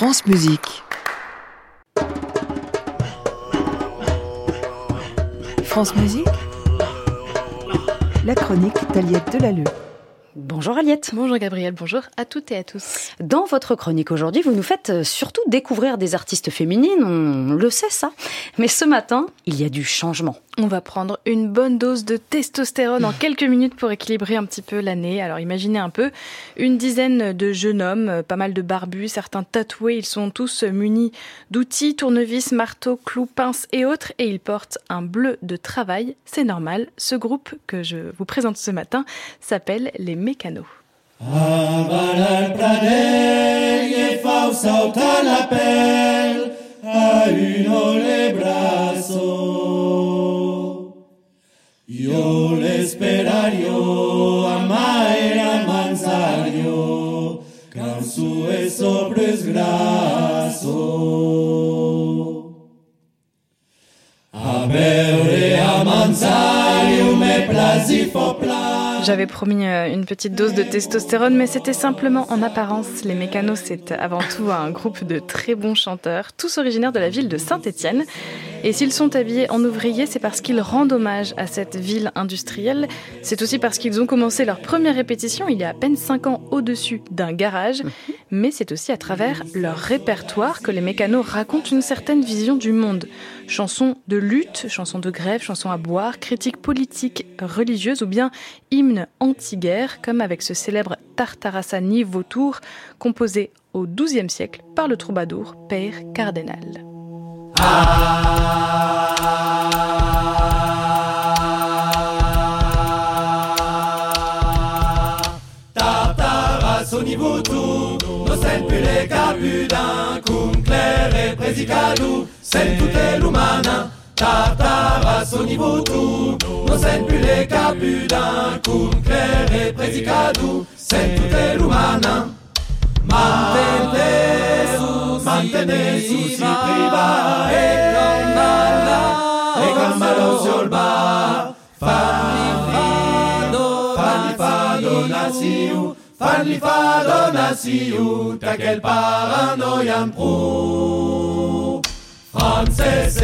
France Musique. France Musique. La chronique d'Aliette Delalleux. Bonjour Aliette. Bonjour Gabriel, bonjour à toutes et à tous. Dans votre chronique aujourd'hui, vous nous faites euh, surtout découvrir des artistes féminines, on le sait ça. Mais ce matin, il y a du changement. On va prendre une bonne dose de testostérone en quelques minutes pour équilibrer un petit peu l'année. Alors imaginez un peu une dizaine de jeunes hommes, euh, pas mal de barbus, certains tatoués, ils sont tous munis d'outils, tournevis, marteaux, clous, pinces et autres et ils portent un bleu de travail. C'est normal, ce groupe que je vous présente ce matin s'appelle les mécanos. J'avais promis euh, une petite dose de testostérone, mais c'était simplement en apparence. Les Mécanos, c'est avant tout un groupe de très bons chanteurs, tous originaires de la ville de Saint-Étienne. Et s'ils sont habillés en ouvriers, c'est parce qu'ils rendent hommage à cette ville industrielle. C'est aussi parce qu'ils ont commencé leur première répétition il y a à peine 5 ans au-dessus d'un garage. Mais c'est aussi à travers leur répertoire que les Mécanos racontent une certaine vision du monde. Chansons de lutte, chansons de grève, chansons à boire, critiques politiques, religieuses ou bien hymnes anti-guerre, comme avec ce célèbre Tartarassani vautour composé au XIIe siècle par le troubadour Père Cardinal. Tartarassoni vautour, no sen pule capudin, cum claire predicadu, sen tutte l'umana. Tartarassoni vautour, no sen pule capudin, cum claire predicadu, sen tutte l'umana. Mantente Mantenez souci priva e con balla e con ballo sul bar. Fallifado, fallifado nasiu, fallifado nasiu, taquel paranoiam pro. Frances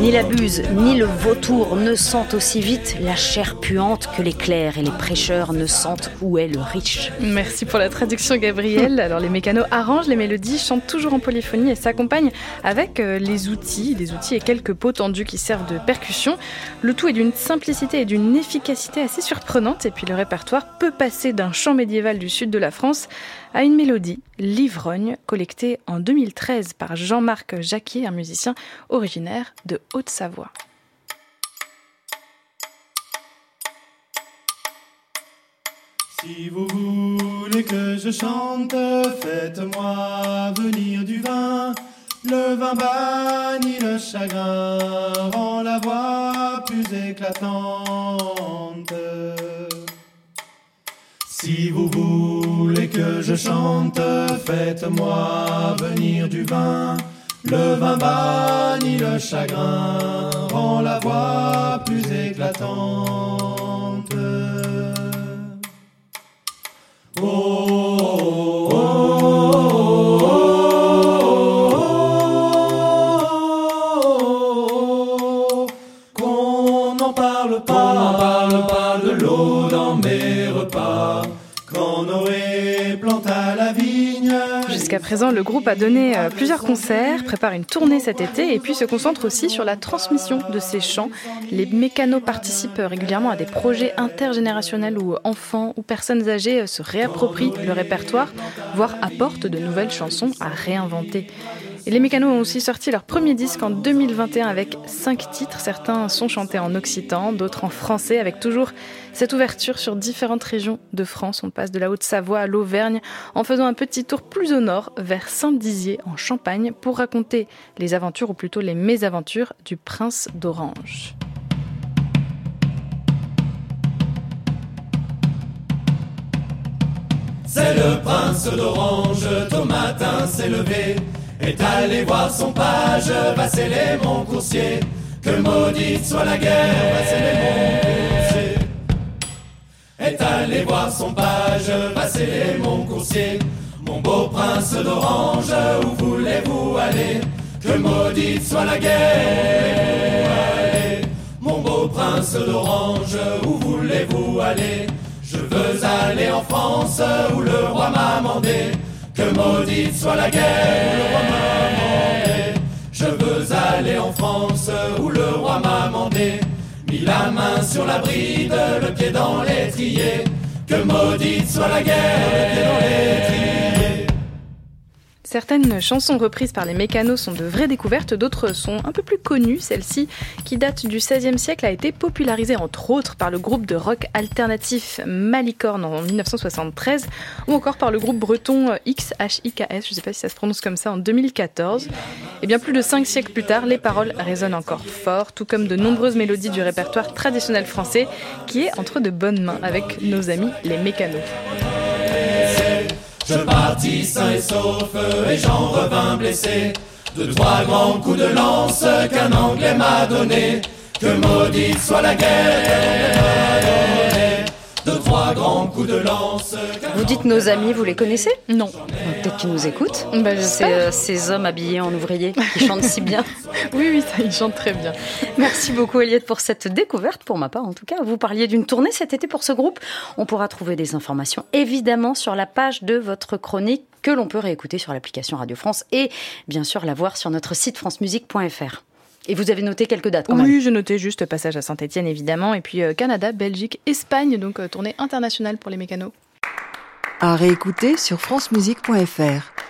Ni la buse, ni le vautour ne sentent aussi vite la chair puante que les clercs et les prêcheurs ne sentent où est le riche. Merci pour la traduction Gabriel. Alors les mécanos arrangent les mélodies, chantent toujours en polyphonie et s'accompagnent avec euh, les outils, des outils et quelques pots tendus qui servent de percussion. Le tout est d'une simplicité et d'une efficacité assez surprenante et puis le répertoire peut passer d'un chant médiéval du sud de la France à une mélodie, l'ivrogne, collectée en 2013 par Jean-Marc Jacquier, un musicien originaire de Haute-Savoie. Si vous voulez que je chante, faites-moi venir du vin. Le vin bannit le chagrin, rend la voix plus éclatante. Si vous voulez que je chante, faites-moi venir du vin. Le vin bannit le chagrin, rend la voix plus éclatante. Présent, le groupe a donné euh, plusieurs concerts, prépare une tournée cet été et puis se concentre aussi sur la transmission de ses chants. Les mécanos participent régulièrement à des projets intergénérationnels où enfants ou personnes âgées euh, se réapproprient le répertoire, voire apportent de nouvelles chansons à réinventer. Et les Mécanos ont aussi sorti leur premier disque en 2021 avec cinq titres. Certains sont chantés en occitan, d'autres en français, avec toujours cette ouverture sur différentes régions de France. On passe de la Haute-Savoie à l'Auvergne en faisant un petit tour plus au nord vers Saint-Dizier en Champagne pour raconter les aventures ou plutôt les mésaventures du prince d'Orange. C'est le prince d'Orange, tôt matin s'est levé, est allé voir son page, va sceller mon coursier, que maudite soit la guerre, va sceller mon coursier. Est allé voir son page, va sceller mon coursier, Mon beau prince d'Orange, où voulez-vous aller? Que maudite soit la guerre. Mon beau prince d'Orange, où voulez-vous aller? Je veux aller en France, où le roi m'a mandé. Que maudite soit la guerre. Je veux aller en France, où le roi m'a mandé. Mis la main sur la bride, le pied dans l'étrier. Que maudite soit la guerre, le pied dans l'étrier. Certaines chansons reprises par les mécanos sont de vraies découvertes, d'autres sont un peu plus connues. Celle-ci, qui date du XVIe siècle, a été popularisée entre autres par le groupe de rock alternatif Malicorne en 1973 ou encore par le groupe breton XHIKS, je ne sais pas si ça se prononce comme ça, en 2014. Et bien plus de cinq siècles plus tard, les paroles résonnent encore fort, tout comme de nombreuses mélodies du répertoire traditionnel français qui est entre de bonnes mains avec nos amis les mécanos. Je partis sain et sauf et j'en revins blessé de trois grands coups de lance qu'un Anglais m'a donné. Que maudite soit la guerre. De lance. Vous dites nos amis, vous les connaissez Non. Peut-être qu'ils nous écoutent. Bah, C'est euh, ces hommes habillés en ouvriers qui chantent si bien. Oui, oui, ça, il chante très bien. Merci beaucoup Eliette pour cette découverte, pour ma part en tout cas. Vous parliez d'une tournée cet été pour ce groupe. On pourra trouver des informations évidemment sur la page de votre chronique que l'on peut réécouter sur l'application Radio France et bien sûr la voir sur notre site francemusique.fr. Et vous avez noté quelques dates quand même Oui, j'ai noté juste passage à Saint-Etienne évidemment, et puis euh, Canada, Belgique, Espagne, donc euh, tournée internationale pour les mécanos. À réécouter sur francemusique.fr.